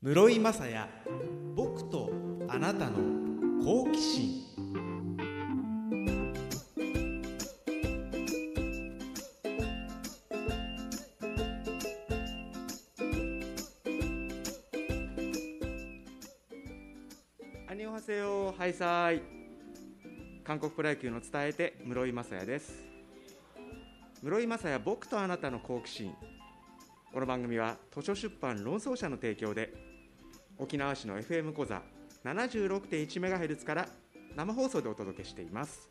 室井雅也僕とあなたの好奇心。アニョハセヨハイサイ。韓国プロ野球の伝えて室井雅也です。室井雅也僕とあなたの好奇心。この番組は図書出版論争者の提供で沖縄市の FM 講座 76.1MHz から生放送でお届けしています。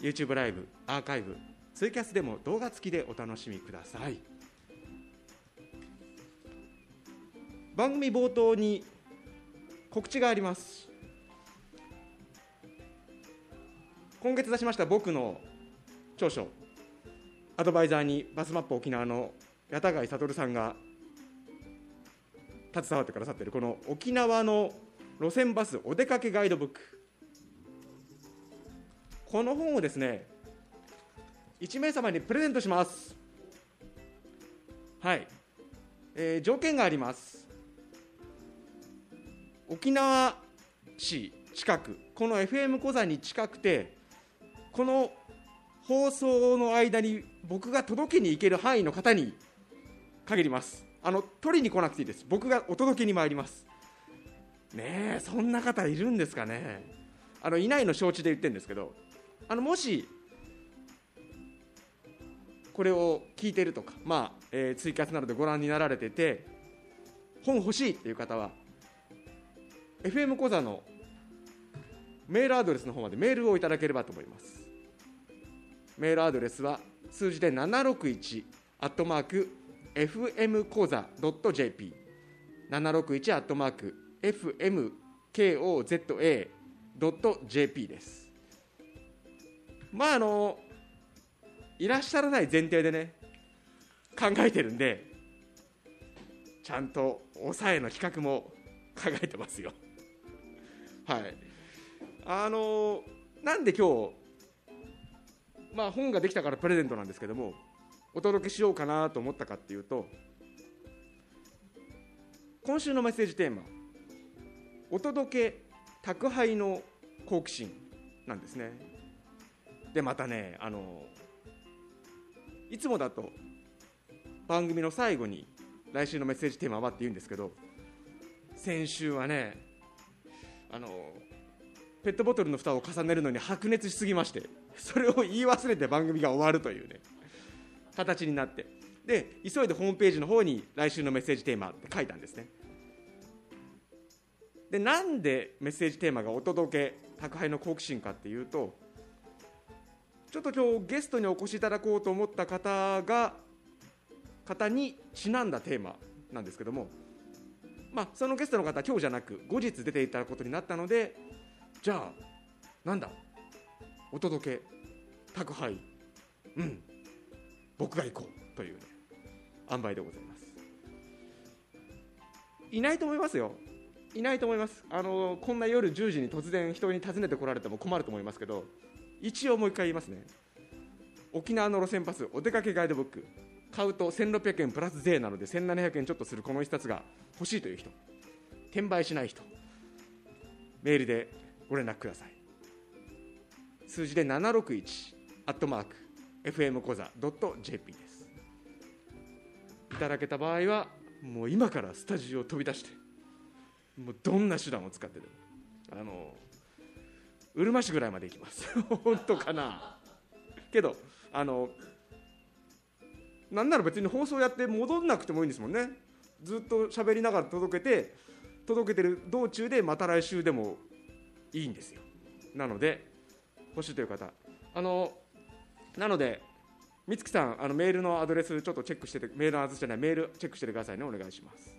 YouTube ライブアーカイブツイキャスでも動画付きでお楽しみください。番組冒頭に告知があります。今月出しました僕の長所アドバイザーにバスマップ沖縄の八田貝悟さんが携わってくださっているこの沖縄の路線バスお出かけガイドブック。この本をですね1名様にプレゼントします。はい、えー条件があります。沖縄市近くこの FM 小座に近くてこの放送の間に僕が届けに行ける範囲の方に限ります。あの取りに来なくていいです。僕がお届けに参ります。ねえそんな方いるんですかね。あのいないの承知で言ってるんですけどあのもしこれを聞いてるとか、まあえーツイキャスなどでご覧になられてて本欲しいっていう方は FM 講座のメールアドレスの方までメールをいただければと思います。メールアドレスは数字で761アットマーク FM 講座 .jp 761アットマーク FMKOZA.jp です。まああのいらっしゃらない前提でね考えてるんでちゃんと抑えの企画も考えてますよ。はい。あのなんで今日まあ本ができたからプレゼントなんですけどもお届けしようかなと思ったかっていうと今週のメッセージテーマ「お届け宅配の好奇心」なんですね。でまたねあのいつもだと番組の最後に来週のメッセージテーマはって言うんですけど先週はねあのペットボトルの蓋を重ねるのに白熱しすぎましてそれを言い忘れて番組が終わるというね。形になってで急いでホームページの方に来週のメッセージテーマって書いたんですね。でなんでメッセージテーマがお届け宅配の好奇心かっていうとちょっと今日ゲストにお越しいただこうと思った方が方にちなんだテーマなんですけどもまあそのゲストの方今日じゃなく後日出ていただくことになったのでじゃあなんだ？お届け宅配。うん。僕が行こうというね塩梅でございます。いないと思いますよ。いないと思います。あのこんな夜10時に突然人に訪ねてこられても困ると思いますけど一応もう一回言いますね。沖縄の路線バスお出かけガイドブック買うと1600円プラス税なので1700円ちょっとするこの一冊が欲しいという人転売しない人メールでご連絡ください。数字で761アットマーク FM 講座 .jp です。いただけた場合はもう今からスタジオを飛び出してもうどんな手段を使ってでもあのうるま市ぐらいまで行きます。本当かな。けどあのなんなら別に放送やって戻んなくてもいいんですもんね。ずっと喋りながら届けて届けてる道中でまた来週でもいいんですよ。なので欲しいという方あのなので美月さんあのメールのアドレスちょっとチェックしててメールのアドレスじゃないメールチェックしててくださいね。お願いします。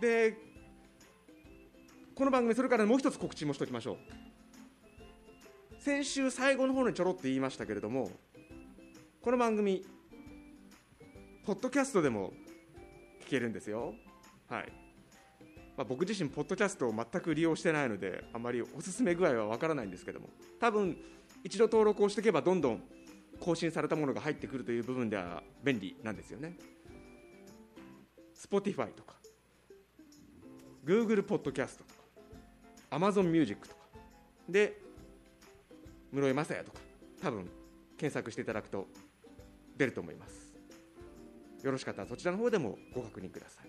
でこの番組それからもう一つ告知もしておきましょう。先週最後の方にちょろっと言いましたけれどもこの番組ポッドキャストでも聞けるんですよ。はい。まあ、僕自身ポッドキャストを全く利用してないのであまりおすすめ具合はわからないんですけども。多分一度登録をしていけばどんどん更新されたものが入ってくるという部分では便利なんですよね。Spotify とか Google ポッドキャストとか Amazon Music とかで室井雅也とか多分検索していただくと出ると思います。よろしかったらそちらの方でもご確認ください。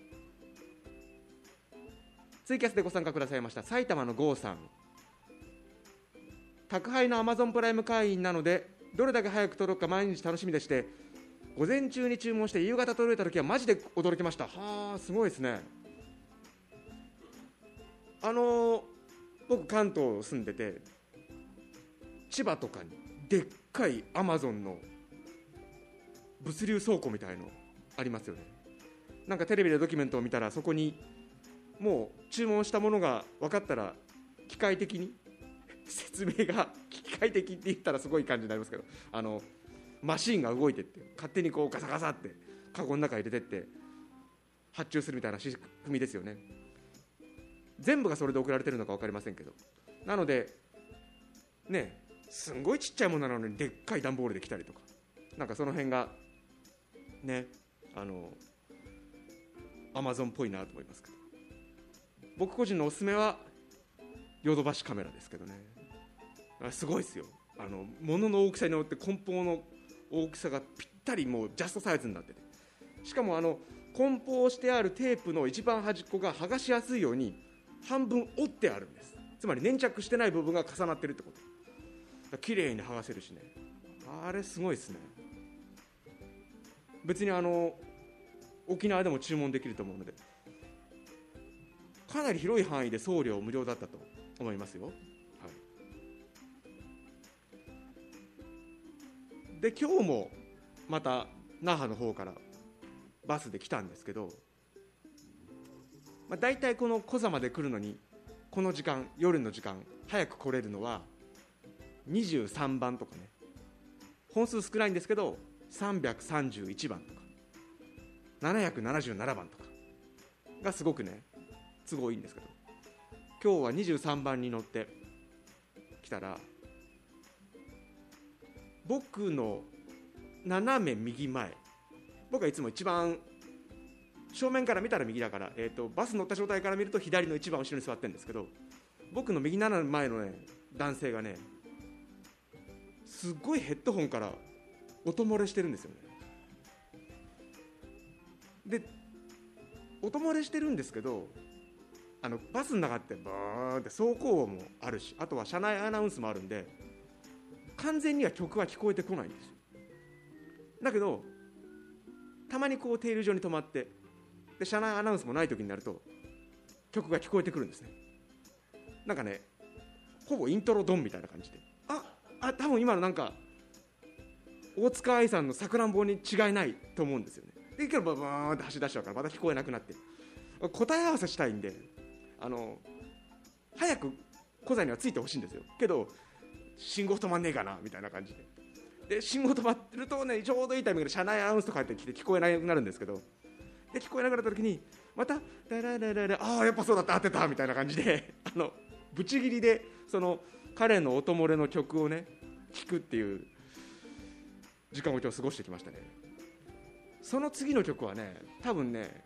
ツイキャスでご参加くださいました埼玉の郷さん。宅配の Amazon プライム会員なのでどれだけ早く届くか毎日楽しみでして午前中に注文して夕方届いた時はマジで驚きました。はあすごいですね。あの僕関東住んでて千葉とかにでっかいアマゾンの物流倉庫みたいのありますよね。なんかテレビでドキュメントを見たらそこにもう注文したものが分かったら機械的に説明が機械的って言ったらすごい感じになりますけどあのマシンが動いてって勝手にこうガサガサってカゴの中入れてって発注するみたいな仕組みですよね。全部がそれで送られてるのか分かりませんけど。なのでねすんごいちっちゃいものなのにでっかい段ボールで来たりとか。なんかその辺がねあのアマゾンっぽいなと思いますけど。僕個人のおすすめはヨドバシカメラですけどね。すごいですよ。あの物の大きさによって梱包の大きさがぴったりもうジャストサイズになってて。しかもあの梱包してあるテープの一番端っこが剥がしやすいように半分折ってあるんです。つまり粘着してない部分が重なってるってこと。綺麗に剥がせるしね。あれすごいですね。別にあの沖縄でも注文できると思うのでかなり広い範囲で送料無料だったと思いますよ、で今日もまた那覇の方からバスで来たんですけど、まあ、大体この小座まで来るのにこの時間夜の時間早く来れるのは23番とかね。本数少ないんですけど331番とか。777番とか。がすごくね都合いいんですけど。今日は23番に乗ってきたら僕の斜め右前。僕はいつも一番正面から見たら右だから、えーと、バス乗った状態から見ると左の一番後ろに座ってるんですけど僕の右斜め前のね男性がねすっごいヘッドホンから音漏れしてるんですよね。で音漏れしてるんですけどあのバスの中ってバーンって走行音もあるしあとは車内アナウンスもあるんで完全には曲は聞こえてこないんですだけどたまにこう停留所に止まってで車内アナウンスもない時になると曲が聞こえてくるんですね。なんかねほぼイントロドンみたいな感じで。ああ多分今のなんか大塚愛さんのさくらんぼに違いないと思うんですよね。でけどバーンって走り出しちゃうからまた聞こえなくなって。答え合わせしたいんであの早く小座にはついてほしいんですよ。けど信号止まんねえかなみたいな感じで。で信号止まってるとねちょうどいいタイミングで車内アナウンスとかってきて聞こえなくなるんですけど。で聞こえなくなった時にまた「ラララララああやっぱそうだった当てた」みたいな感じで。あのブチギリでその彼の音漏れの曲をね聴くっていう時間を今日過ごしてきましたね。その次の曲はね多分ね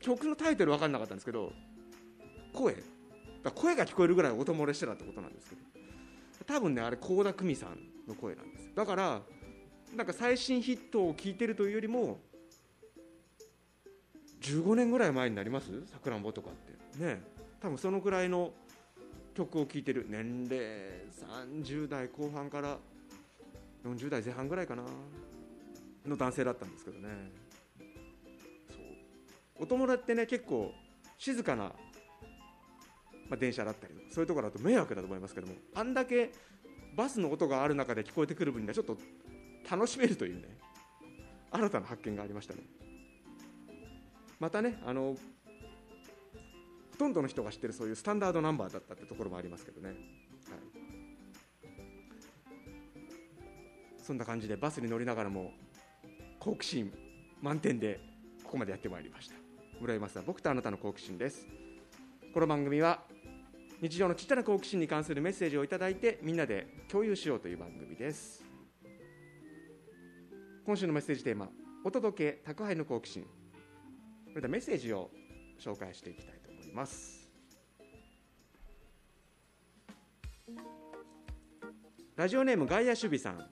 曲のタイトル分かんなかったんですけど声。だ声が聞こえるぐらい音漏れしてたってことなんですけど。多分ねあれ倖田來未さんの声なんですだからなんか最新ヒットを聞いてるというよりも15年ぐらい前になります？さくらんぼとかって。ね多分そのぐらいの曲を聴いてる。年齢30代後半から40代前半ぐらいかな。の男性だったんですけどね。そう。お友達ってね結構静かな、まあ、電車だったりそういうところだと迷惑だと思いますけどもあんだけバスの音がある中で聞こえてくる分にはちょっと楽しめるというね新たな発見がありましたね。またねあのほとんどの人が知ってるそういうスタンダードナンバーだったってところもありますけどね、はい、そんな感じでバスに乗りながらも好奇心満点でここまでやってまいりました。村井正僕とあなたの好奇心です。この番組は日常のちっちゃな好奇心に関するメッセージをいただいてみんなで共有しようという番組です。今週のメッセージテーマお届け宅配の好奇心。それではメッセージを紹介していきたいと思います。ラジオネーム外野守備さん。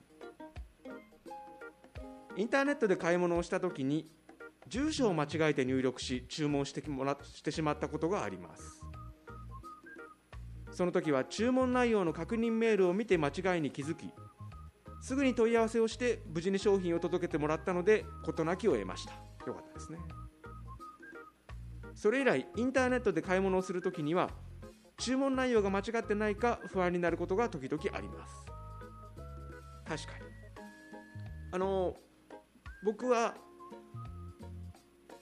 インターネットで買い物をしたときに住所を間違えて入力し注文してもらしてしまったことがあります。その時は注文内容の確認メールを見て間違いに気づきすぐに問い合わせをして無事に商品を届けてもらったので事なきを得ました。よかったですね。それ以来インターネットで買い物をするときには注文内容が間違ってないか不安になることが時々あります。確かに。あの僕は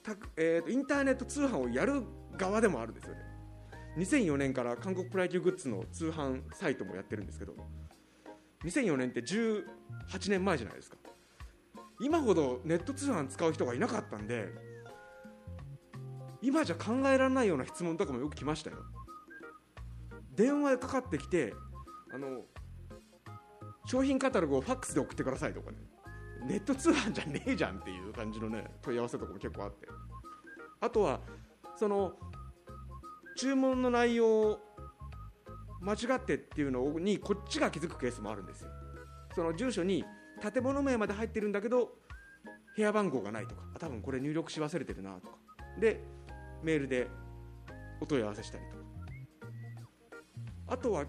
た、えーと、インターネット通販をやる側でもあるんですよね。2004年から韓国プロ野球グッズの通販サイトもやってるんですけど2004年って18年前じゃないですか。今ほどネット通販使う人がいなかったんで今じゃ考えられないような質問とかもよく来ましたよ。電話でかかってきてあの商品カタログをファックスで送ってくださいとかね。ネット通販じゃねえじゃんっていう感じのね問い合わせとかも結構あって。あとはその注文の内容間違ってっていうのにこっちが気づくケースもあるんですよ。その住所に建物名まで入ってるんだけど部屋番号がないとか。あ多分これ入力し忘れてるなとか。でメールでお問い合わせしたりとか。あとは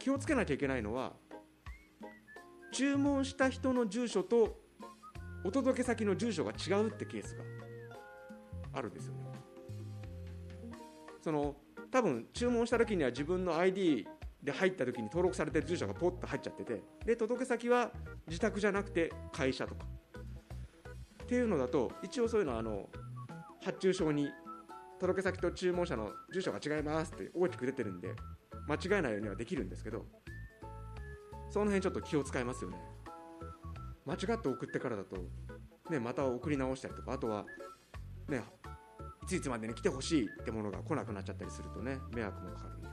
気をつけなきゃいけないのは注文した人の住所とお届け先の住所が違うってケースがあるんですよね。その多分注文した時には自分の ID で入った時に登録されてる住所がポッと入っちゃっててで届け先は自宅じゃなくて会社とか。っていうのだと一応そういうのはあの発注証に届け先と注文者の住所が違いますって大きく出てるんで間違えないようにはできるんですけどその辺ちょっと気を使いますよね。間違って送ってからだと、ね、また送り直したりとかあとはねついつまでに来てほしいってものが来なくなっちゃったりするとね迷惑もかかるんで。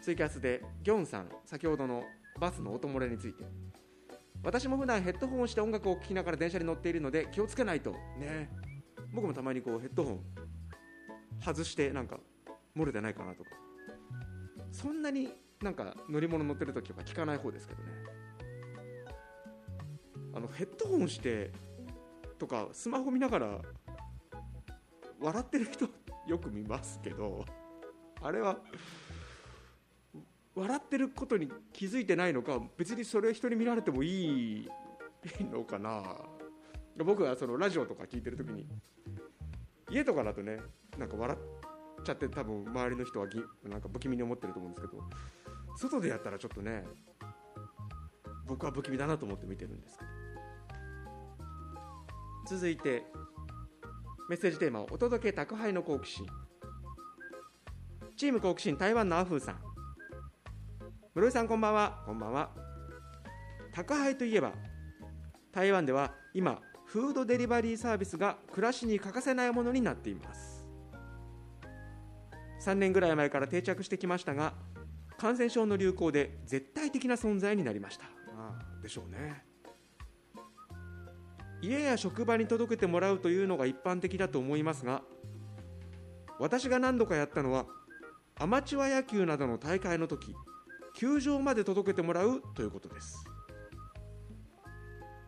ツイキャスでギョンさん先ほどのバスの音漏れについて。私も普段ヘッドホンをして音楽を聴きながら電車に乗っているので気をつけないとね。僕もたまにこうヘッドホン外してなんか漏れてないかなとか。そんなになんか乗り物乗ってる時は聞かない方ですけどね。あのヘッドホンしてとかスマホ見ながら笑ってる人よく見ますけどあれは笑ってることに気づいてないのか別にそれ人に見られてもいいのかな。僕はそのラジオとか聞いてる時に家とかだとねなんか笑っちゃって多分周りの人はぎなんか不気味に思ってると思うんですけど外でやったらちょっとね僕は不気味だなと思って見てるんですけど。続いてメッセージテーマをお届け宅配の好奇心。チーム好奇心台湾のアフーさん。室井さんこんばんは。こんばんは。宅配といえば台湾では今フードデリバリーサービスが暮らしに欠かせないものになっています。3年ぐらい前から定着してきましたが感染症の流行で絶対的な存在になりました。ああでしょうね家や職場に届けてもらうというのが一般的だと思いますが私が何度かやったのはアマチュア野球などの大会の時球場まで届けてもらうということです。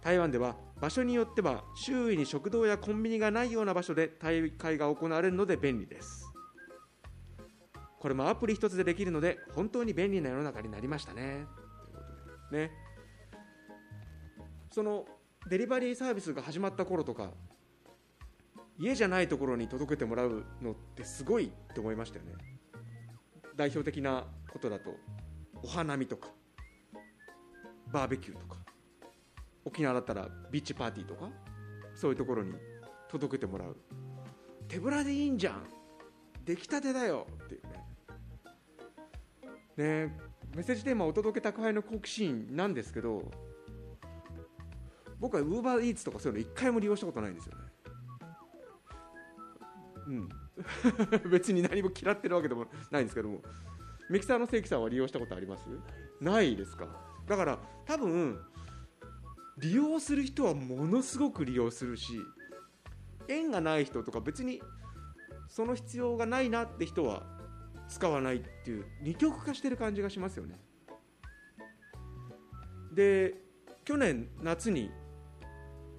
台湾では場所によっては周囲に食堂やコンビニがないような場所で大会が行われるので便利です。これもアプリ一つでできるので本当に便利な世の中になりましたね。ね。そのデリバリーサービスが始まった頃とか家じゃないところに届けてもらうのってすごいって思いましたよね。代表的なことだとお花見とかバーベキューとか沖縄だったらビーチパーティーとかそういうところに届けてもらう。手ぶらでいいんじゃん。出来たてだよっていうね。ねメッセージテーマお届け宅配の好奇心なんですけど僕はウーバーイーツとかそういうの一回も利用したことないんですよね。うん。別に何も嫌ってるわけでもないんですけども。ミキサーの正規さんは利用したことあります？ないですか？だから多分利用する人はものすごく利用するし縁がない人とか別にその必要がないなって人は使わないっていう二極化してる感じがしますよね。で去年夏に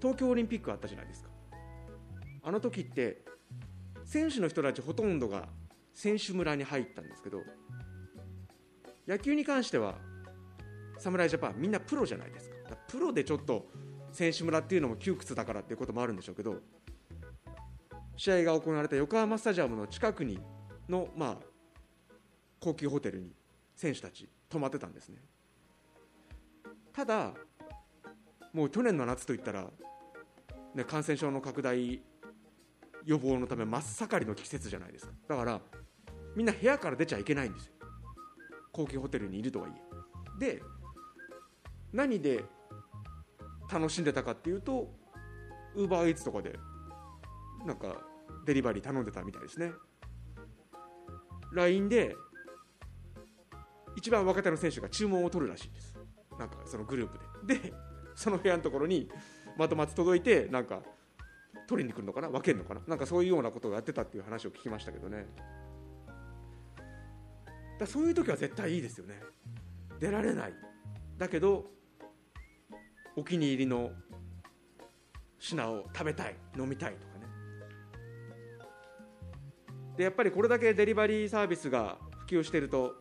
東京オリンピックあったじゃないですか。あの時って選手の人たちほとんどが選手村に入ったんですけど野球に関しては侍ジャパンみんなプロじゃないですか。プロでちょっと選手村っていうのも窮屈だからっていうこともあるんでしょうけど試合が行われた横浜スタジアムの近くにの、まあ、高級ホテルに選手たち泊まってたんですね。ただもう去年の夏といったら、ね、感染症の拡大予防のため真っ盛りの季節じゃないですか。だからみんな部屋から出ちゃいけないんですよ。高級ホテルにいるとはいえ。で何で楽しんでたかっていうとウーバーイーツとかでなんかデリバリー頼んでたみたいですね。LINE で一番若手の選手が注文を取るらしいんです。なんかそのグループで。でその部屋のところにまとまって届いてなんか取りに来るのかな分けるのかななんかそういうようなことをやってたっていう話を聞きましたけどね。だそういう時は絶対いいですよね。出られない。だけどお気に入りの品を食べたい飲みたいとかね。でやっぱりこれだけデリバリーサービスが普及していると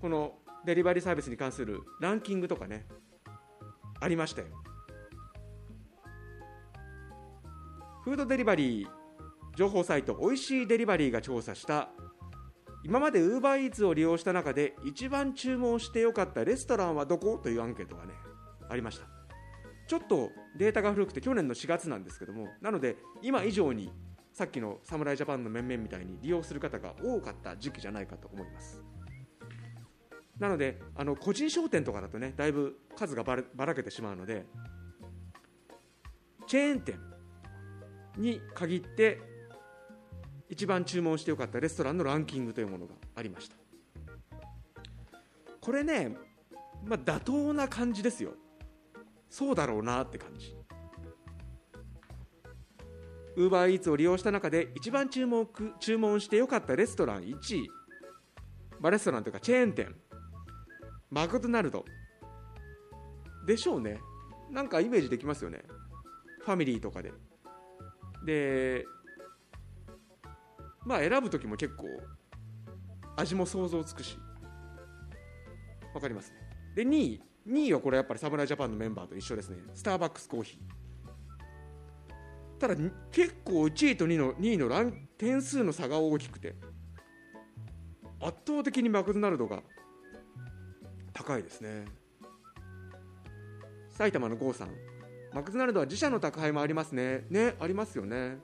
このデリバリーサービスに関するランキングとかねありましたよ。フードデリバリー情報サイトおいしいデリバリーが調査した今までウーバーイーツを利用した中で一番注文してよかったレストランはどこというアンケートがねありました。ちょっとデータが古くて去年の4月なんですけどもなので今以上にさっきの侍ジャパンの面々みたいに利用する方が多かった時期じゃないかと思います。なのであの個人商店とかだとねだいぶ数がばらけてしまうのでチェーン店に限って一番注文してよかったレストランのランキングというものがありました。これね、まあ、妥当な感じですよ。そうだろうなって感じ。ウーバーイーツを利用した中で一番注目注文してよかったレストラン1位、まあ、レストランというかチェーン店。マクドナルド。でしょうね。なんかイメージできますよね。ファミリーとかで。でまあ選ぶ時も結構味も想像つくし分かりますね。で2位2位はこれやっぱり侍ジャパンのメンバーと一緒ですね。スターバックスコーヒー。ただ結構1位と2位の ,2 位のラン点数の差が大きくて圧倒的にマクドナルドが高いですね。埼玉の郷さん。マクドナルドは自社の宅配もありますね。ねありますよね。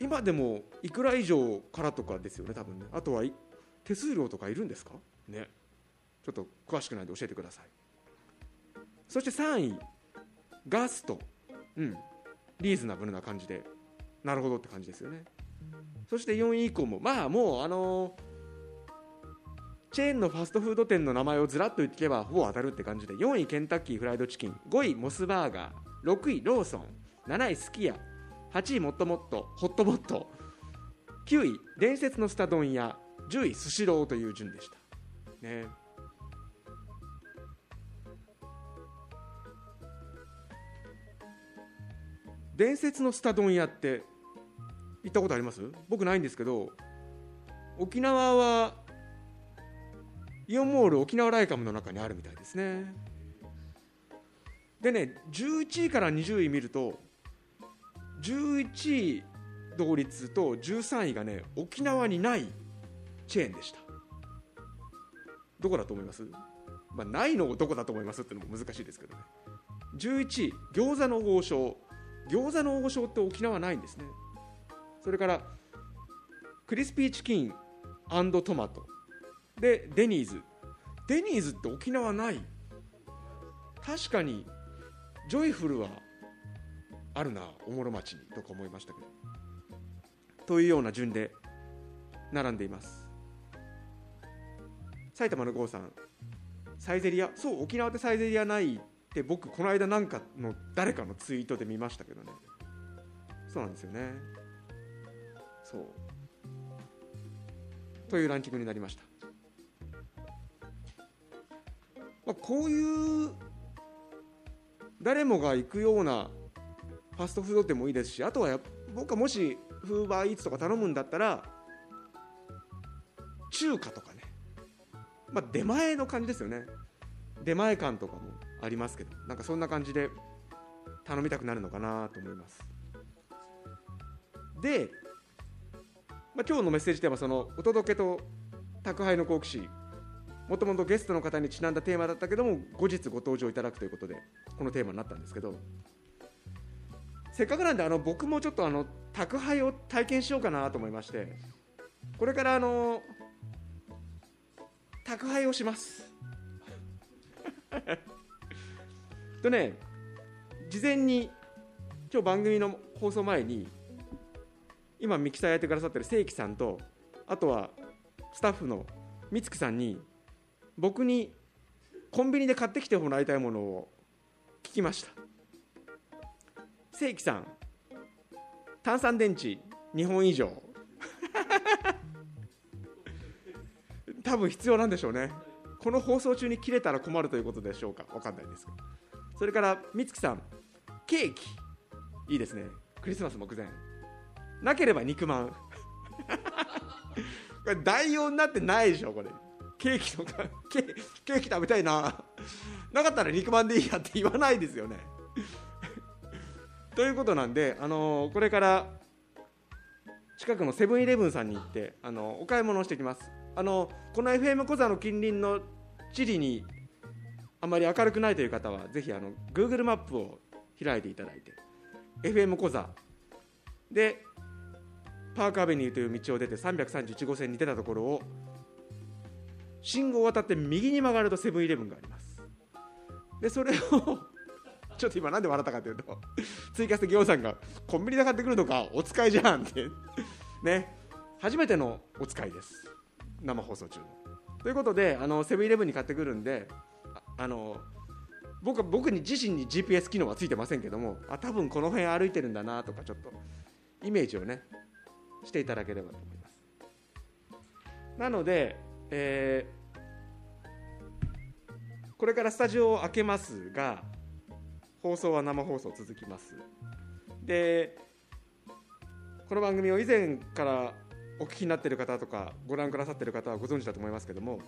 今でもいくら以上からとかですよね多分ね。あとは手数料とかいるんですか？ね。ちょっと詳しくないんで教えてください。そして3位ガスト。うん。リーズナブルな感じで。なるほどって感じですよね。そして4位以降もまあもうあのチェーンのファストフード店の名前をずらっと言っていけばほぼ当たるって感じで4位ケンタッキーフライドチキン5位モスバーガー6位ローソン7位すき家8位もっともっとホットモット9位伝説のスタ丼屋10位スシローという順でした。ね。伝説のスタ丼屋って行ったことあります？僕ないんですけど沖縄はイオンモール沖縄ライカムの中にあるみたいですね。でね11位から20位見ると11位同率と13位がね沖縄にないチェーンでした。どこだと思います、まあ、ないのをどこだと思いますっていうのも難しいですけどね。11位餃子の王将。餃子の王将って沖縄ないんですね。それからクリスピーチキントマト。でデニーズ。デニーズって沖縄ない？確かにジョイフルはあるなおもろ町にとか思いましたけど。というような順で並んでいます。埼玉の郷さんサイゼリア？そう沖縄でサイゼリアないって僕この間なんかの誰かのツイートで見ましたけどね。そうなんですよね。そう。というランキングになりました、まあ、こういう誰もが行くようなファストフード店もいいですしあとは僕はもしフーバーイーツとか頼むんだったら中華とかね、まあ、出前の感じですよね。出前感とかもありますけどなんかそんな感じで頼みたくなるのかなと思います。で、まあ、今日のメッセージテーマそのお届けと宅配の好奇心。もともとゲストの方にちなんだテーマだったけども後日ご登場いただくということでこのテーマになったんですけどせっかくなんであの僕もちょっとあの宅配を体験しようかなと思いましてこれからあの宅配をします。とね事前に今日番組の放送前に今ミキサーやってくださってる正規さんとあとはスタッフの美月さんに僕にコンビニで買ってきてもらいたいものを聞きました。正規さん炭酸電池2本以上。多分必要なんでしょうね。この放送中に切れたら困るということでしょうか。分かんないですけど。それから美月さんケーキ。いいですね。クリスマス目前。なければ肉まん。これ代用になってないでしょこれ。ケーキとかケケーキ食べたいな。なかったら肉まんでいいやって言わないですよね。ということなんで、あのー、これから近くのセブンイレブンさんに行って、あのー、お買い物をしてきます。あのこの FM 小座の近隣の地理にあまり明るくないという方はぜひあの Google マップを開いていただいて FM 小座。でパークアベニューという道を出て331号線に出たところを信号を渡って右に曲がるとセブンイレブンがあります。でそれを ちょっと今なんで笑ったかというと追加して行さんがコンビニで買ってくるのかお使いじゃんってね。初めてのお使いです。生放送中の。ということであのセブンイレブンに買ってくるんであの僕は僕に自身に GPS 機能はついてませんけどもあ多分この辺歩いてるんだなとかちょっとイメージをねしていただければと思います。なので、えー、これからスタジオを開けますが放送は生放送続きます。でこの番組を以前からお聞きになってる方とかご覧くださってる方はご存知だと思いますけども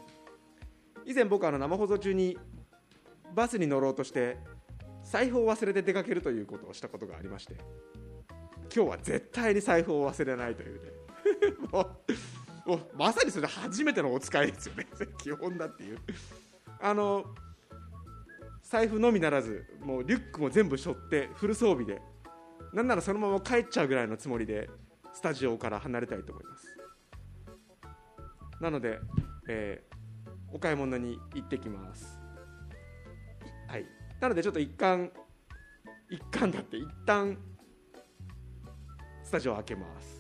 以前僕はの生放送中にバスに乗ろうとして財布を忘れて出かけるということをしたことがありまして今日は絶対に財布を忘れないというね。も うもうまさにそれ初めてのお使いですよね。基本だっていう。あの財布のみならずもうリュックも全部背負ってフル装備でなんならそのまま帰っちゃうぐらいのつもりでスタジオから離れたいと思います。なので、えー、お買い物に行ってきます。はい。なのでちょっと一貫一貫だって一旦スタジオ開けます。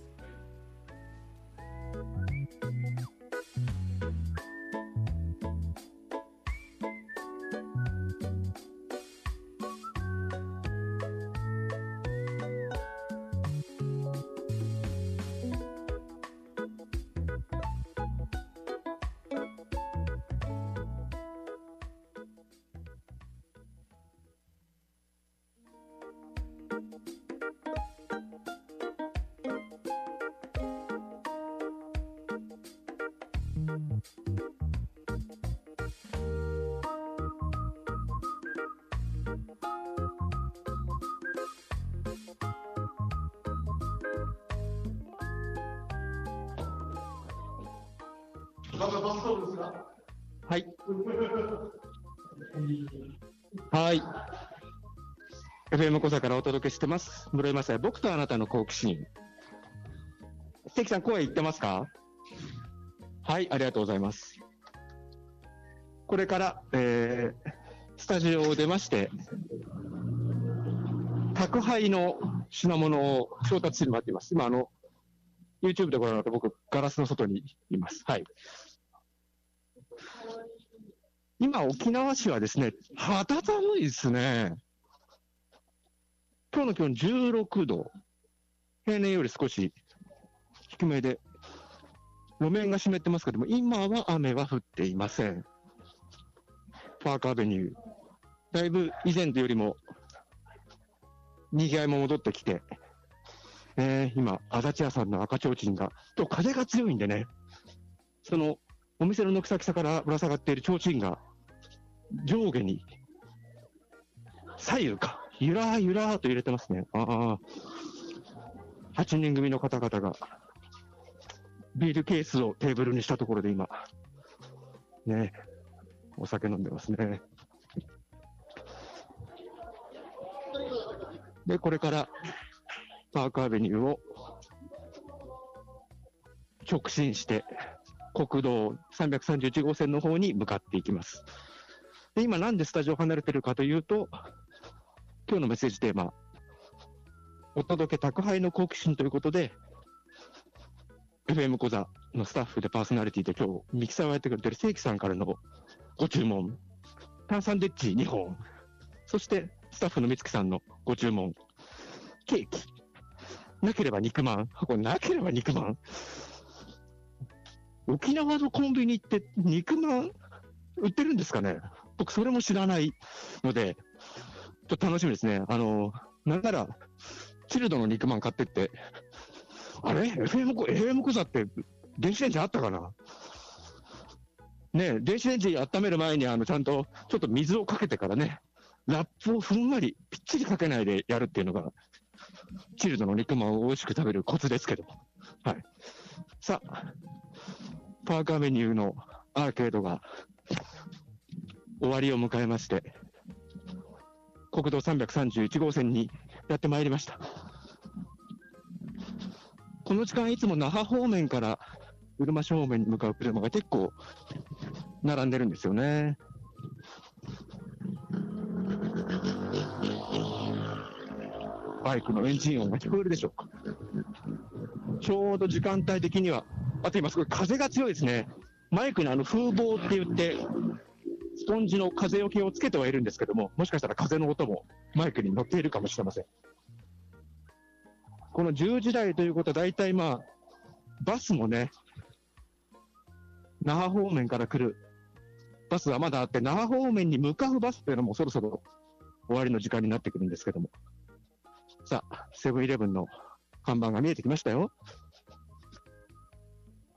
ばそうですがはい。はい。FM 小座からお届けしてます。室井雅也、僕とあなたの好奇心。関さん、声言ってますか？はい、ありがとうございます。これから、えー、スタジオを出まして、宅配の品物を調達しに待っています。今、あの、YouTube でご覧のと僕、ガラスの外にいます。はい。今、沖縄市はですね、肌寒いですね。今日の気温16度。平年より少し低めで、路面が湿ってますけども、今は雨は降っていません。パークアベニュー。だいぶ以前とよりも、賑わいも戻ってきて、えー、今、足立屋さんの赤ちょうちんが、と風が強いんでね、そのお店の軒先さからぶら下がっている提灯が、上下に、左右か、ゆらゆらと揺れてますね。ああ、8人組の方々が、ビールケースをテーブルにしたところで今、ね、お酒飲んでますね。で、これから、パークアベニューを直進して、国道331号線の方に向かっていきます。で、今なんでスタジオ離れてるかというと、今日のメッセージテーマ、お届け宅配の好奇心ということで、FM 講座のスタッフでパーソナリティで今日ミキサーをやってくれてる正規さんからのご注文、炭酸デッチ2本、そしてスタッフの美月さんのご注文、ケーキ、なければ肉まん、これなければ肉まん、沖縄のコンビニって肉まん売ってるんですかね？僕それも知らないので、ちょっと楽しみですね。あの、なんなら、チルドの肉まん買ってって、あれ ?FM コ、FM コザって電子レンジあったかな？ね電子レンジ温める前にあのちゃんとちょっと水をかけてからね、ラップをふんわりぴっちりかけないでやるっていうのが、チルドの肉まんを美味しく食べるコツですけど。はい。さあ、パークアベニューのアーケードが終わりを迎えまして、国道331号線にやってまいりました。この時間、いつも那覇方面からうるま市方面に向かう車が結構並んでるんですよね。バイクのエンジン音が聞こえるでしょうか。ちょうど時間帯的には、あと今すごい風が強いですね。マイクにあの風防って言って、スポンジの風よけをつけてはいるんですけども、もしかしたら風の音もマイクに乗っているかもしれません。この10時台ということは大体まあ、バスもね、那覇方面から来るバスはまだあって、那覇方面に向かうバスというのもそろそろ終わりの時間になってくるんですけども。さあ、セブンイレブンの看板が見えてきましたよ。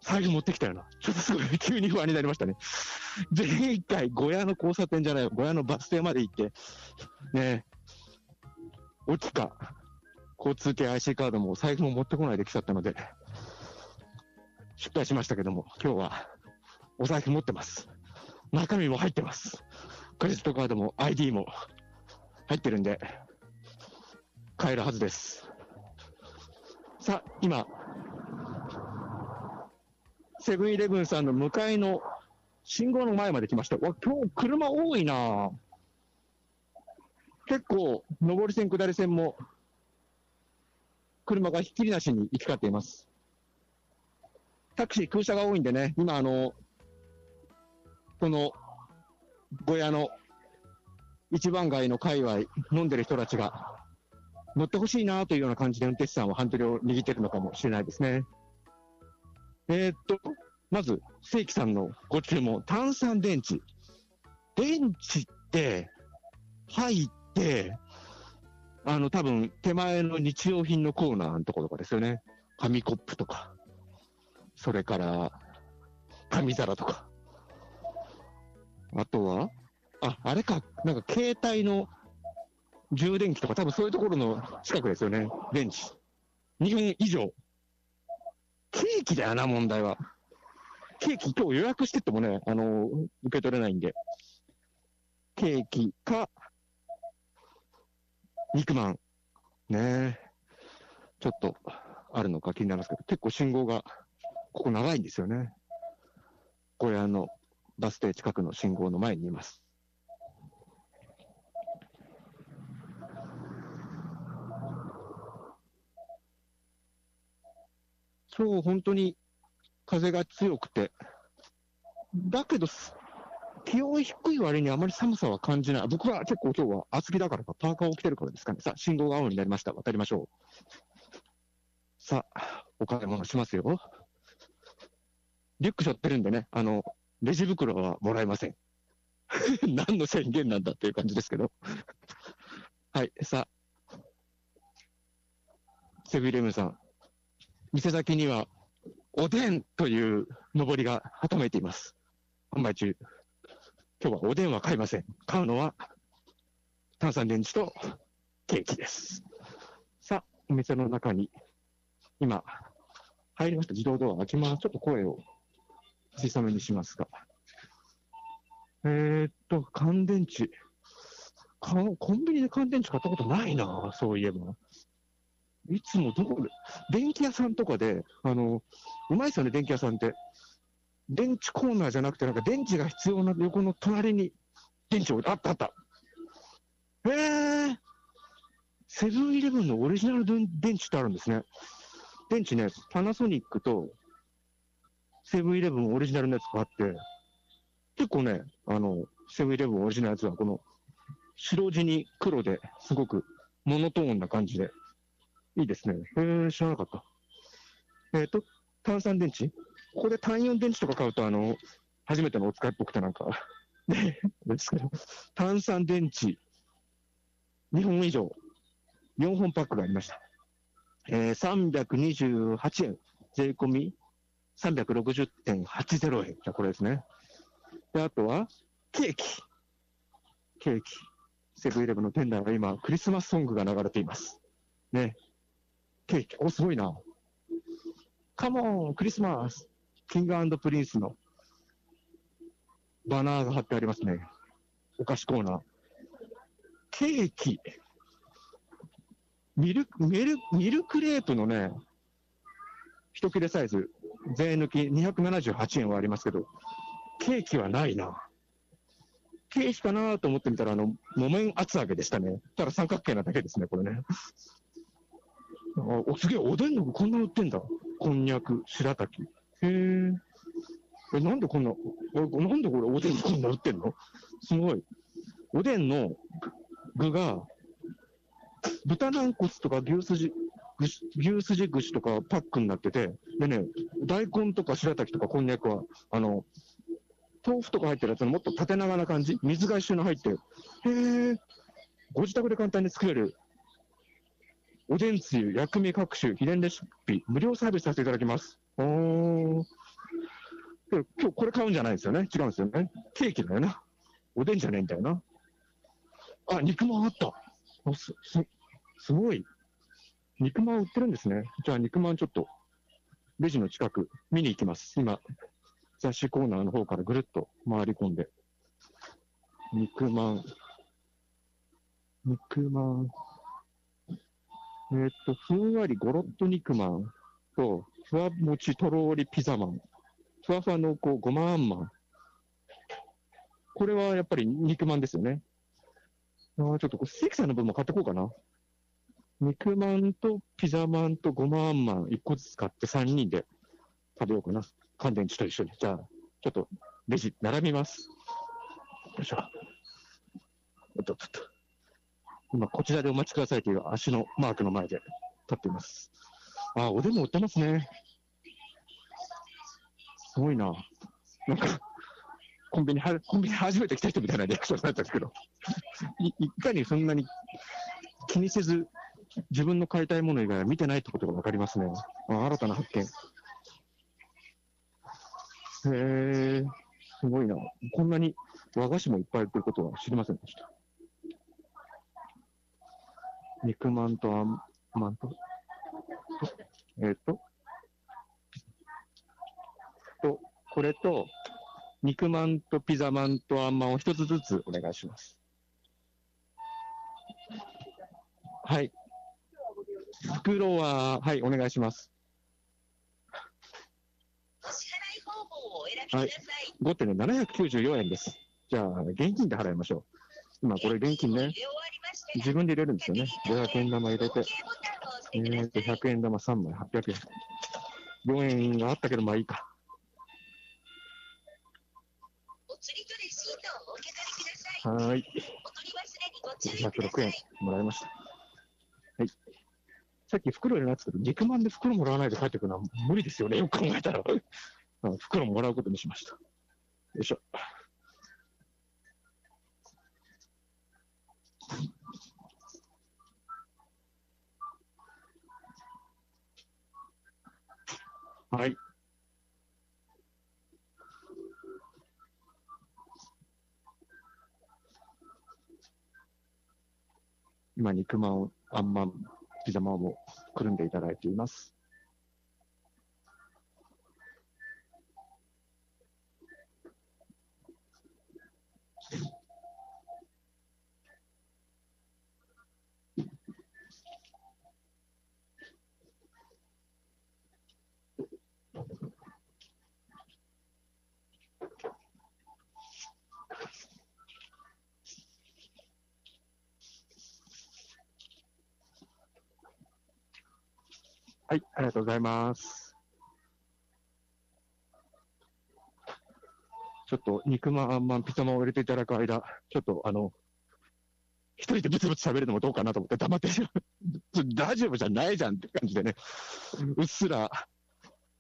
財布持ってきたよな。ちょっとすごい急に不安になりましたね。前回、小屋の交差点じゃない、小屋のバス停まで行って、ね落ちか、交通系 IC カードも財布も持ってこないで来ちゃったので、失敗しましたけども、今日はお財布持ってます。中身も入ってます。クレジットカードも ID も入ってるんで、買えるはずです。さあ、今、セブンイレブンさんの向かいの信号の前まで来ました。わ、今日車多いな結構、上り線、下り線も、車がひっきりなしに行き交っています。タクシー空車が多いんでね、今あの、この小屋の一番街の界隈、飲んでる人たちが乗ってほしいなというような感じで運転手さんはハンドルを握ってるのかもしれないですね。えー、っと、まず、正規さんのご注文、炭酸電池。電池って、入って、あの、多分、手前の日用品のコーナーのところとかですよね。紙コップとか、それから、紙皿とか。あとは、あ、あれか、なんか携帯の充電器とか、多分そういうところの近くですよね、電池。2分以上。ケーキだよな、問題は。ケーキ今日予約してってもね、あの、受け取れないんで。ケーキか、肉まん。ねちょっと、あるのか気になりますけど、結構信号が、ここ長いんですよね。小屋のバス停近くの信号の前にいます。今日本当に風が強くて、だけど、気温低い割にあまり寒さは感じない。僕は結構今日は厚着だからか、パーカーを着てるからですかね。さあ、信号が青になりました。渡りましょう。さあお買い物しますよ。リュック背負ってるんでね、あの、レジ袋はもらえません。何の宣言なんだっていう感じですけど。はい、さあ、セブンイレブンさん、店先には、おでんという上りがはためいています。販売中。今日はおでんは買いません。買うのは炭酸電池とケーキです。さあ、お店の中に、今、入りました。自動ドア開きます。ちょっと声を小さめにしますが。えー、っと、乾電池。かコンビニで乾電池買ったことないな、そういえば。いつもどこで、電気屋さんとかで、あの、うまいですよね、電気屋さんって。電池コーナーじゃなくて、なんか電池が必要な横の隣に電池を、あったあった。へえセブンイレブンのオリジナル電電池ってあるんですね。電池ね、パナソニックとセブンイレブンオリジナルのやつがあって、結構ね、あの、セブンイレブンオリジナルのやつはこの白地に黒ですごくモノトーンな感じで、いいですね。へえ、知らなかった。えっ、と、炭酸電池？ここで単4電池とか買うと、あの、初めてのお使いっぽくてなんか、ね、ですけど、炭酸電池2本以上、4本パックがありました。えー、328円、税込み360.80円。じゃこれですね。で、あとは、ケーキ。ケーキ。セブンイレブンの店内は今、クリスマスソングが流れています。ね。ケーキ。お、すごいな。カモン、クリスマス。キングプリンスのバナーが貼ってありますね。お菓子コーナー。ケーキ。ミルク、ミルミルクレープのね、一切れサイズ、税抜き278円はありますけど、ケーキはないな。ケーキかなと思ってみたら、あの、木綿厚揚げでしたね。ただ三角形なだけですね、これね。あおすげえ、おでんの具こんな売ってんだ。こんにゃく、白滝。へえ。え、なんでこんな、おなんでこれおでんこんな売ってんの？すごい。おでんの具が、豚軟骨とか牛すじ、牛すじ串とかパックになってて、でね、大根とか白滝とかこんにゃくは、あの、豆腐とか入ってるやつのもっと縦長な感じ？水が一緒に入って、へえ、ご自宅で簡単に作れる、おでんつゆ、薬味各種、秘伝レシピ、無料サービスさせていただきます。おー。今日これ買うんじゃないですよね。違うんですよね。ケーキだよな。おでんじゃねえんだよな。あ、肉まんあった。あす、す、すごい。肉まん売ってるんですね。じゃあ肉まんちょっと、レジの近く見に行きます。今、雑誌コーナーの方からぐるっと回り込んで。肉まん。肉まん。えーっと、ふんわりゴロッと肉まんと、ふわもちとろーりピザマン。ふわふわ濃厚ごまあんまん。これはやっぱり肉まんですよね。あーちょっとこれ、関さんの分も買ってこうかな。肉まんとピザまんとごまあんまん1個ずつ買って3人で食べようかな。乾電池と一緒に。じゃあ、ちょっとレジ並びます。よいしょ。おっとっとっと。今、こちらでお待ちくださいという足のマークの前で立っています。あ、おでんも売ってますね。すごいな。なんか、コンビニは、コンビニ初めて来た人みたいなリアクションになったんですけど、いいかにそんなに気にせず、自分の買いたいもの以外は見てないってことが分かりますね。あ新たな発見。へえ、すごいな。こんなに和菓子もいっぱい売ってることは知りませんでした。肉まんとあんまんと、とえっ、と、と、これと、肉まんとピザまんとあんまんを一つずつお願いします。はい。袋は、はい、お願いします。お支払い方法をお選びください。後手ね、794円です。じゃあ、現金で払いましょう。今、これ現金ね、自分で入れるんですよね。500円玉入れて、えーと、100円玉3枚、800円。4円があったけど、まあいいか。はーい。お取り忘れにご注意くだ106円。もらいました。はい。さっき袋になってたけど、肉まんで袋もらわないで帰ってくるのは無理ですよね、よく考えたら。うん袋もらうことにしました。よいしょ。はい。今、肉まん、あんまん、ピザまんをくるんでいただいています。はい、ありがとうございます。ちょっと肉まん、あんまん、ピザまんを入れていただく間、ちょっとあの、一人でブツブツ喋るのもどうかなと思って黙って、大丈夫じゃないじゃんって感じでね、うっすら、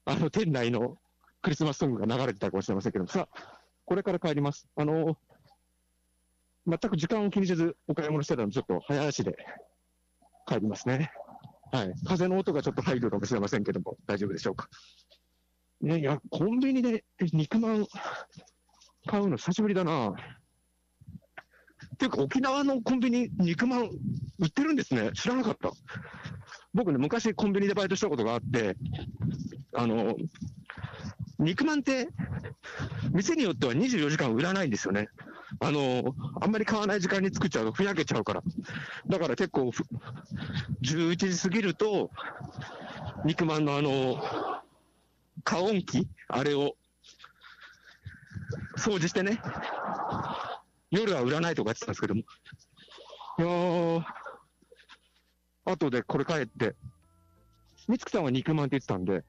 あの、店内のクリスマスソングが流れてたかもしれませんけど、さあ、これから帰ります。あの、全く時間を気にせずお買い物してたので、ちょっと早足で帰りますね。はい。風の音がちょっと入るかもしれませんけども、大丈夫でしょうか？ね、いや、コンビニで肉まん買うの久しぶりだな。っていうか、沖縄のコンビニ、肉まん売ってるんですね。知らなかった。僕ね、昔コンビニでバイトしたことがあって、あの、肉まんって、店によっては24時間売らないんですよね。あの、あんまり買わない時間に作っちゃうとふやけちゃうから。だから結構、11時過ぎると、肉まんのあの、加温器？あれを、掃除してね、夜は売らないとか言ってたんですけども。いやー、後でこれ帰って、みつきさんは肉まんって言ってたんで、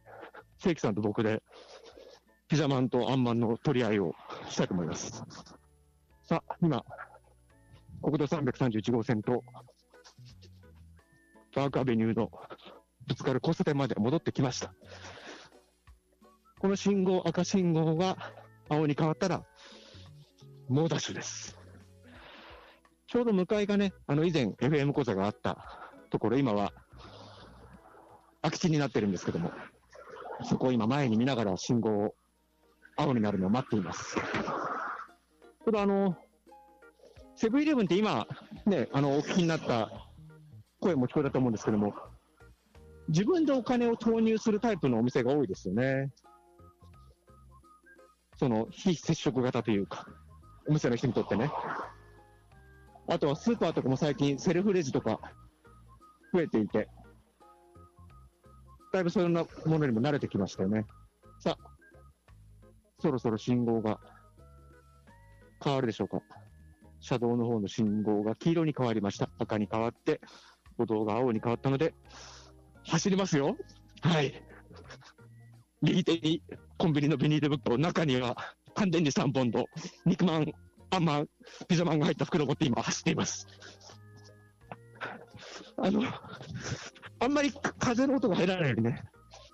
正規さんと僕で、ピザマンとアンマンの取り合いをしたいと思います。さあ、今、国道331号線と、パークアベニューのぶつかる交差点まで戻ってきました。この信号、赤信号が青に変わったら、猛ダッシュです。ちょうど向かいがね、あの以前 FM 講座があったところ、今は空き地になってるんですけども、そこを今前に見ながら信号を青になるのを待っています。ただあの、セブンイレブンって今、ね、あの、お聞きになった声も聞こえたと思うんですけども、自分でお金を投入するタイプのお店が多いですよね。その、非接触型というか、お店の人にとってね。あとはスーパーとかも最近セルフレジとか増えていて、だいぶそんなものにも慣れてきましたよね。さあ、そろそろ信号が変わるでしょうか？車道の方の信号が黄色に変わりました。赤に変わって、歩道が青に変わったので、走りますよ。はい。右手にコンビニのビニール袋、中には完全に3本と肉まん、あんまん、ピザまんが入った袋を持って今走っています。あの、あんまり風の音が入らないようにね、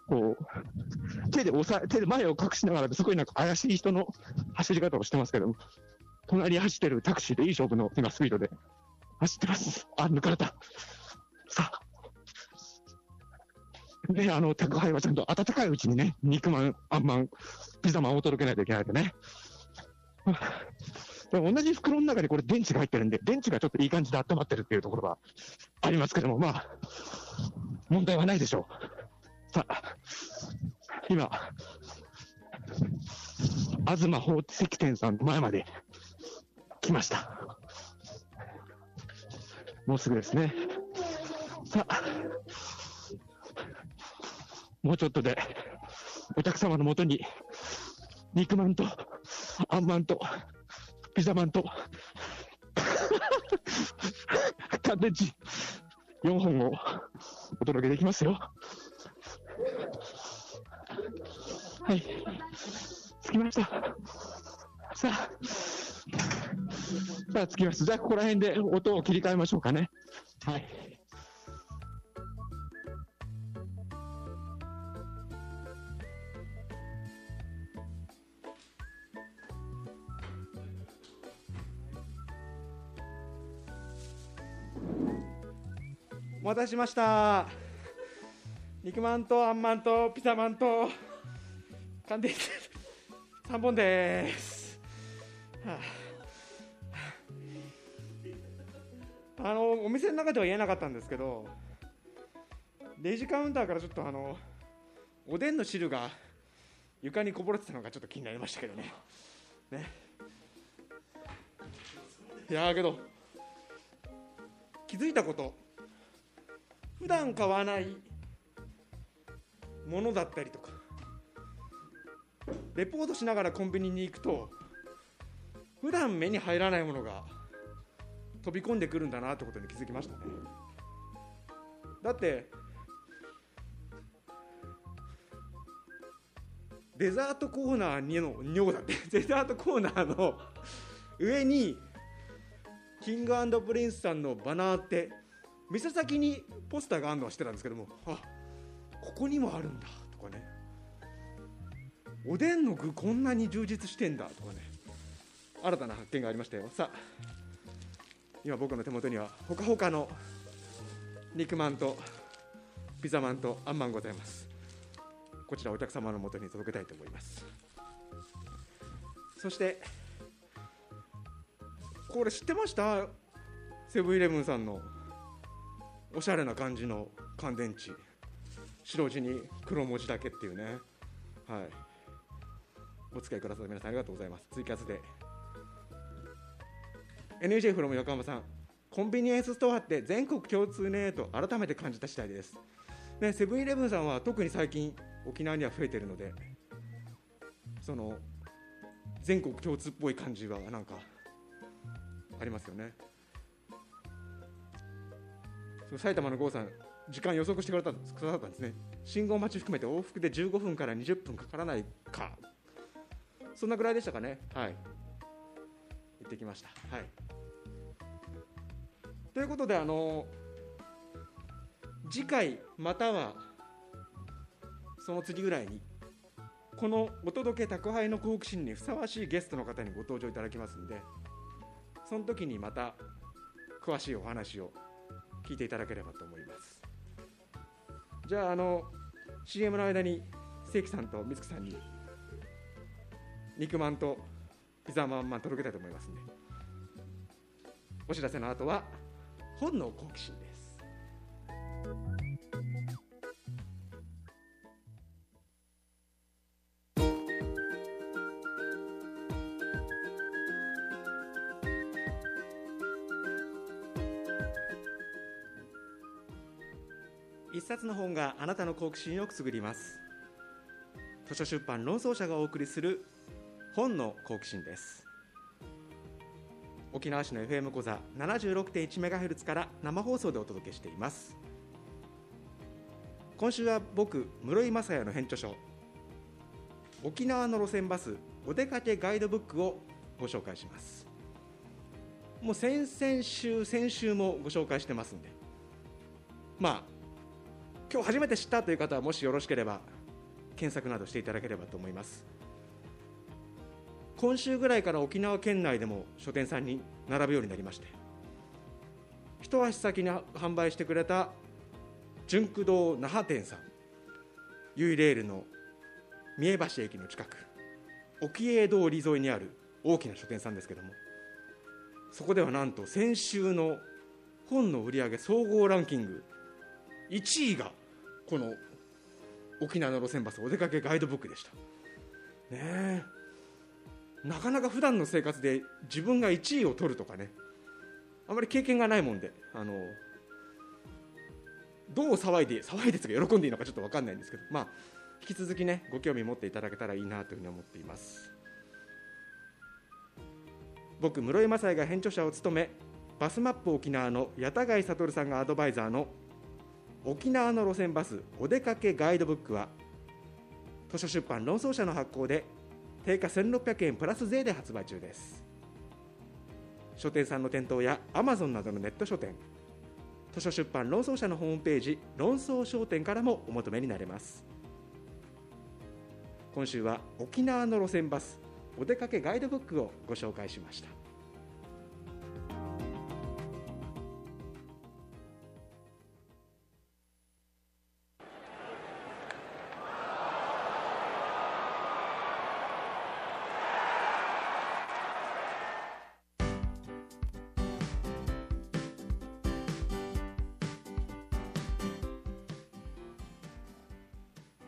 こう、手で押さえ、手で前を隠しながら、すごいなんか怪しい人の走り方をしてますけども、隣走ってるタクシーでいい勝負の今スピードで走ってます。あ、抜かれた。さあ。ね、あの、宅配はちゃんと温かいうちにね、肉まん、あんまん、ピザまんを届けないといけないとね。で同じ袋の中にこれ電池が入ってるんで、電池がちょっといい感じで温まってるっていうところがありますけども、まあ、問題はないでしょう。さあ、今、東宝石店さんの前まで来ました。もうすぐですね。さあ、もうちょっとで、お客様のもとに、肉まんと、あんまんと、ピザまんと、乾電池4本をお届けできますよ。はい。着きました。さあ、さあ、着きます。じゃあ、ここら辺で音を切り替えましょうかね。はい。お待たせしました肉まんとあんまんとピザまんと寒天3本ですあ、のお店の中では言えなかったんですけどレジカウンターからちょっとあのおでんの汁が床にこぼれてたのがちょっと気になりましたけどね。ね。いやけど気づいたこと。普段買わないものだったりとかレポートしながらコンビニに行くと普段目に入らないものが飛び込んでくるんだなってことに気づきましたね。だってデザートコーナーにの尿だって。デザートコーナーの上にキングプリンスさんのバナーって店先にポスターがあるのは知ってたんですけどもあここにもあるんだとかね。おでんの具こんなに充実してんだとかね。新たな発見がありましたよ。さあ今僕の手元にはほかほかの肉まんとピザまんとあんまんございます。こちらお客様のもとに届けたいと思います。そしてこれ知ってました？セブンイレブンさんのおしゃれな感じの乾電池。白地に黒文字だけっていうね。はい。お付き合いくださった皆さんありがとうございます。ツイキャスで NJ フロム横浜さんコンビニエンスストアって全国共通ねと改めて感じた次第です。ねセブンイレブンさんは特に最近沖縄には増えてるのでその全国共通っぽい感じはなんかありますよね。埼玉の郷さん時間予測してくださったくださったんですね。信号待ち含めて往復で15分から20分かからないか。そんなぐらいでしたかね。はい。行ってきました。はい。ということであの次回またはその次ぐらいにこのお届け宅配の好奇心にふさわしいゲストの方にご登場いただきますんでその時にまた詳しいお話を聞いていただければと思います。じゃああの CM の間に関さんと美月さんに肉まんとピザまんまん届けたいと思いますんでお知らせの後は本の好奇心です。一冊の本があなたの好奇心をくすぐります。図書出版論争者がお送りする本の好奇心です。沖縄市の FM 講座 76.1MHz から生放送でお届けしています。今週は僕室井雅也の編著書沖縄の路線バスお出かけガイドブックをご紹介します。もう先々週先週もご紹介してますんで。まあ今日初めて知ったという方はもしよろしければ検索などしていただければと思います。今週ぐらいから沖縄県内でも書店さんに並ぶようになりまして一足先に販売してくれた純駆堂那覇店さんユイレールの三重橋駅の近く沖永通り沿いにある大きな書店さんですけどもそこではなんと先週の本の売り上げ総合ランキング1位がこの沖縄の路線バスお出かけガイドブックでした。ねえ。なかなか普段の生活で自分が1位を取るとかねあまり経験がないもんであのどう騒いで騒いでとか喜んでいいのかちょっと分かんないんですけどまあ引き続きねご興味持っていただけたらいいなというふうに思っています。僕室井雅也が編著者を務めバスマップ沖縄の矢田貝悟さんがアドバイザーの沖縄の路線バスお出かけガイドブックは図書出版論争者の発行で定価1600円プラス税で発売中です。書店さんの店頭やアマゾンなどのネット書店。図書出版論争者のホームページ論争商店からもお求めになれます。今週は沖縄の路線バスお出かけガイドブックをご紹介しました。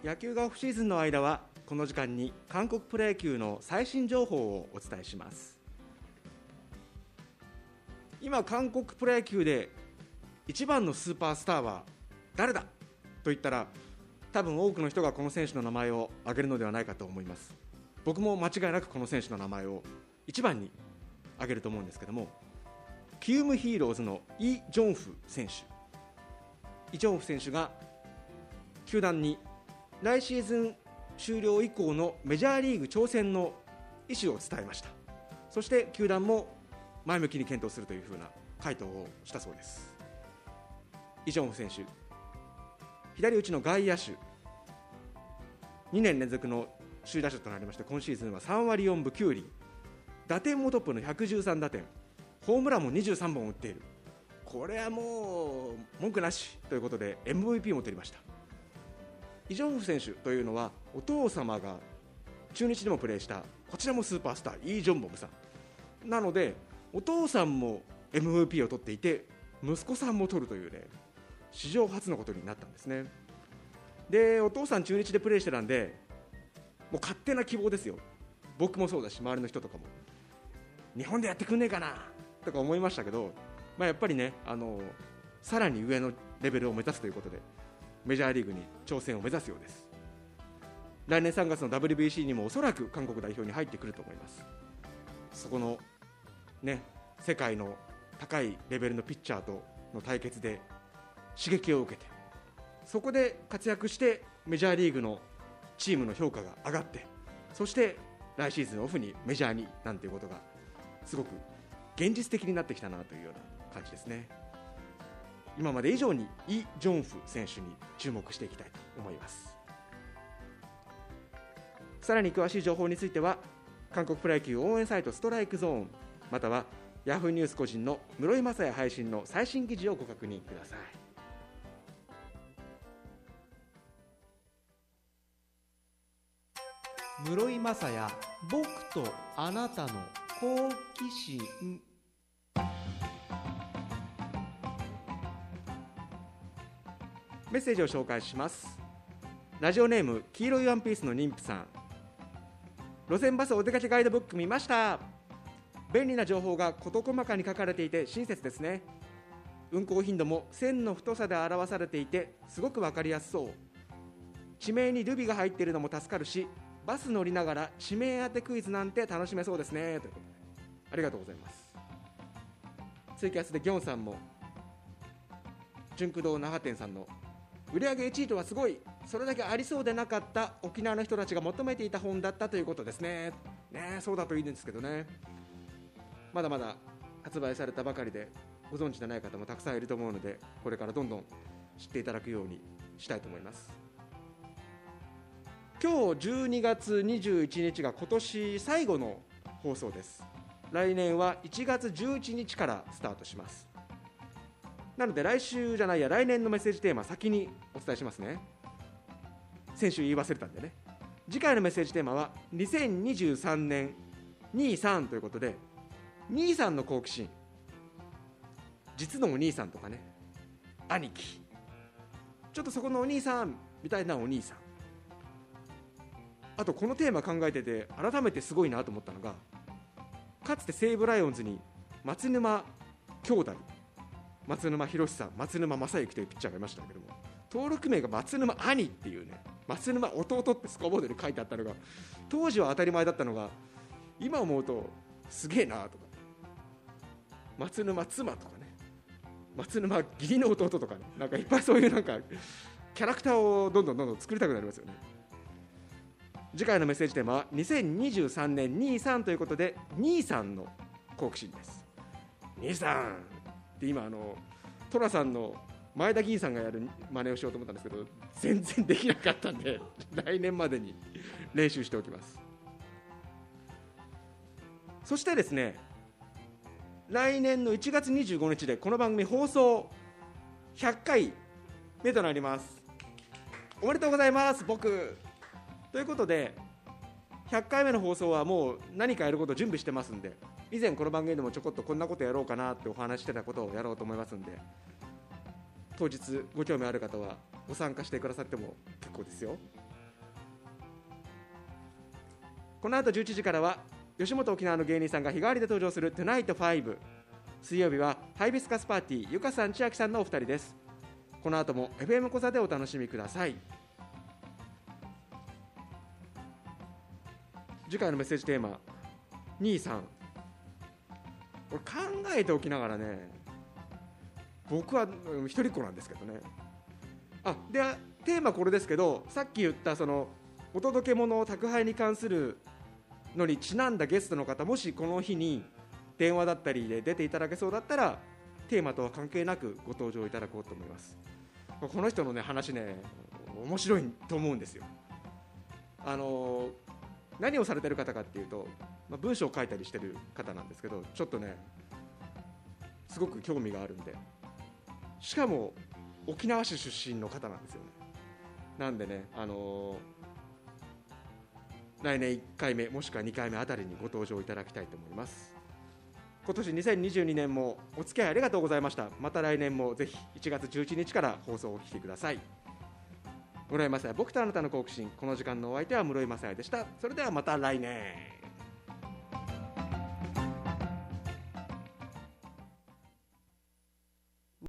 野球がオフシーズンの間はこの時間に韓国プロ野球の最新情報をお伝えします。今韓国プロ野球で一番のスーパースターは誰だ？と言ったら多分多くの人がこの選手の名前を挙げるのではないかと思います。僕も間違いなくこの選手の名前を一番に挙げると思うんですけどもキウムヒーローズのイ・ジョンフ選手。イ・ジョンフ選手が球団に来シーズン終了以降のメジャーリーグ挑戦の意思を伝えました。そして球団も前向きに検討するというふうな回答をしたそうです。イ・ジョンフ選手左打ちの外野手。2年連続の首位打者となりまして今シーズンは3割4分9厘。打点もトップの113打点。ホームランも23本打っている。これはもう文句なしということで MVP も取りました。イ・ジョンフ選手というのはお父様が中日でもプレーしたこちらもスーパースターイ・ジョンボムさん。なのでお父さんも MVP を取っていて息子さんも取るというね史上初のことになったんですね。でお父さん中日でプレーしてたんでもう勝手な希望ですよ。僕もそうだし周りの人とかも。日本でやってくんねえかなとか思いましたけど、まあ、やっぱりねあのさらに上のレベルを目指すということでメジャーリーグに挑戦を目指すようです。来年3月の WBC にもおそらく韓国代表に入ってくると思います。そこのね世界の高いレベルのピッチャーとの対決で刺激を受けてそこで活躍してメジャーリーグのチームの評価が上がってそして来シーズンオフにメジャーになんていうことがすごく現実的になってきたなというような感じですね。今まで以上にイ・ジョンフ選手に注目していきたいと思います。さらに詳しい情報については韓国プロ野球応援サイトストライクゾーンまたはヤフーニュース個人の室井雅也配信の最新記事をご確認ください。室井雅也僕とあなたの好奇心メッセージを紹介します。ラジオネーム黄色いワンピースの妊婦さん。路線バスお出かけガイドブック見ました。便利な情報が事細かに書かれていて親切ですね。運行頻度も線の太さで表されていてすごく分かりやすそう。地名にルビが入っているのも助かるしバス乗りながら地名当てクイズなんて楽しめそうですね。ということで。ありがとうございます。ツイキャスでギョンさんも純駆動那覇店さんの売上1位とはすごい。それだけありそうでなかった沖縄の人たちが求めていた本だったということですね。ねそうだといいんですけどね。まだまだ発売されたばかりでご存知でない方もたくさんいると思うのでこれからどんどん知っていただくようにしたいと思います。今日12月21日が今年最後の放送です。来年は1月11日からスタートします。なので来週じゃないや来年のメッセージテーマ先にお伝えしますね。先週言い忘れたんでね。次回のメッセージテーマは2023年23ということで兄さんの好奇心。実のお兄さんとかね。兄貴。ちょっとそこのお兄さんみたいなお兄さん。あとこのテーマ考えてて改めてすごいなと思ったのがかつて西武ライオンズに松沼兄弟松沼博さん、松沼正幸というピッチャーがいましたけども、登録名が松沼兄っていうね、松沼弟ってスコアボードに書いてあったのが、当時は当たり前だったのが、今思うと、すげえなとか、松沼妻とかね、松沼義理の弟とかね、なんかいっぱいそういうなんか、キャラクターをどんどんどんどん作りたくなりますよね。次回のメッセージテーマは2023年23ということで兄さんの好奇心です兄さんで今あの寅さんの前田議員さんがやる真似をしようと思ったんですけど全然できなかったんで 来年までに 練習しておきます。そしてですね来年の1月25日でこの番組放送100回目となります。おめでとうございます僕。ということで100回目の放送はもう何かやること準備してますんで以前この番組でもちょこっとこんなことやろうかなってお話してたことをやろうと思いますんで当日ご興味ある方はご参加してくださっても結構ですよ。この後11時からは吉本沖縄の芸人さんが日替わりで登場する「トゥナイト5」水曜日はハイビスカスパーティーゆかさん千秋さんのお二人です。この後も FM 小座でお楽しみください。次回のメッセージテーマ23これ考えておきながらね僕は一人っ子なんですけどね。あでテーマこれですけどさっき言ったそのお届け物宅配に関するのにちなんだゲストの方もしこの日に電話だったりで出ていただけそうだったらテーマとは関係なくご登場いただこうと思います。この人のね話ね面白いと思うんですよ。あの何をされてる方かっていうと、まあ、文章を書いたりしてる方なんですけどちょっとねすごく興味があるんで。しかも沖縄市出身の方なんですよね。なんでねあの来年1回目もしくは2回目あたりにご登場いただきたいと思います。今年2022年もお付き合いありがとうございました。また来年もぜひ1月11日から放送を聞いてください。室井雅也僕とあなたの好奇心この時間のお相手は室井雅也でした。それではまた来年。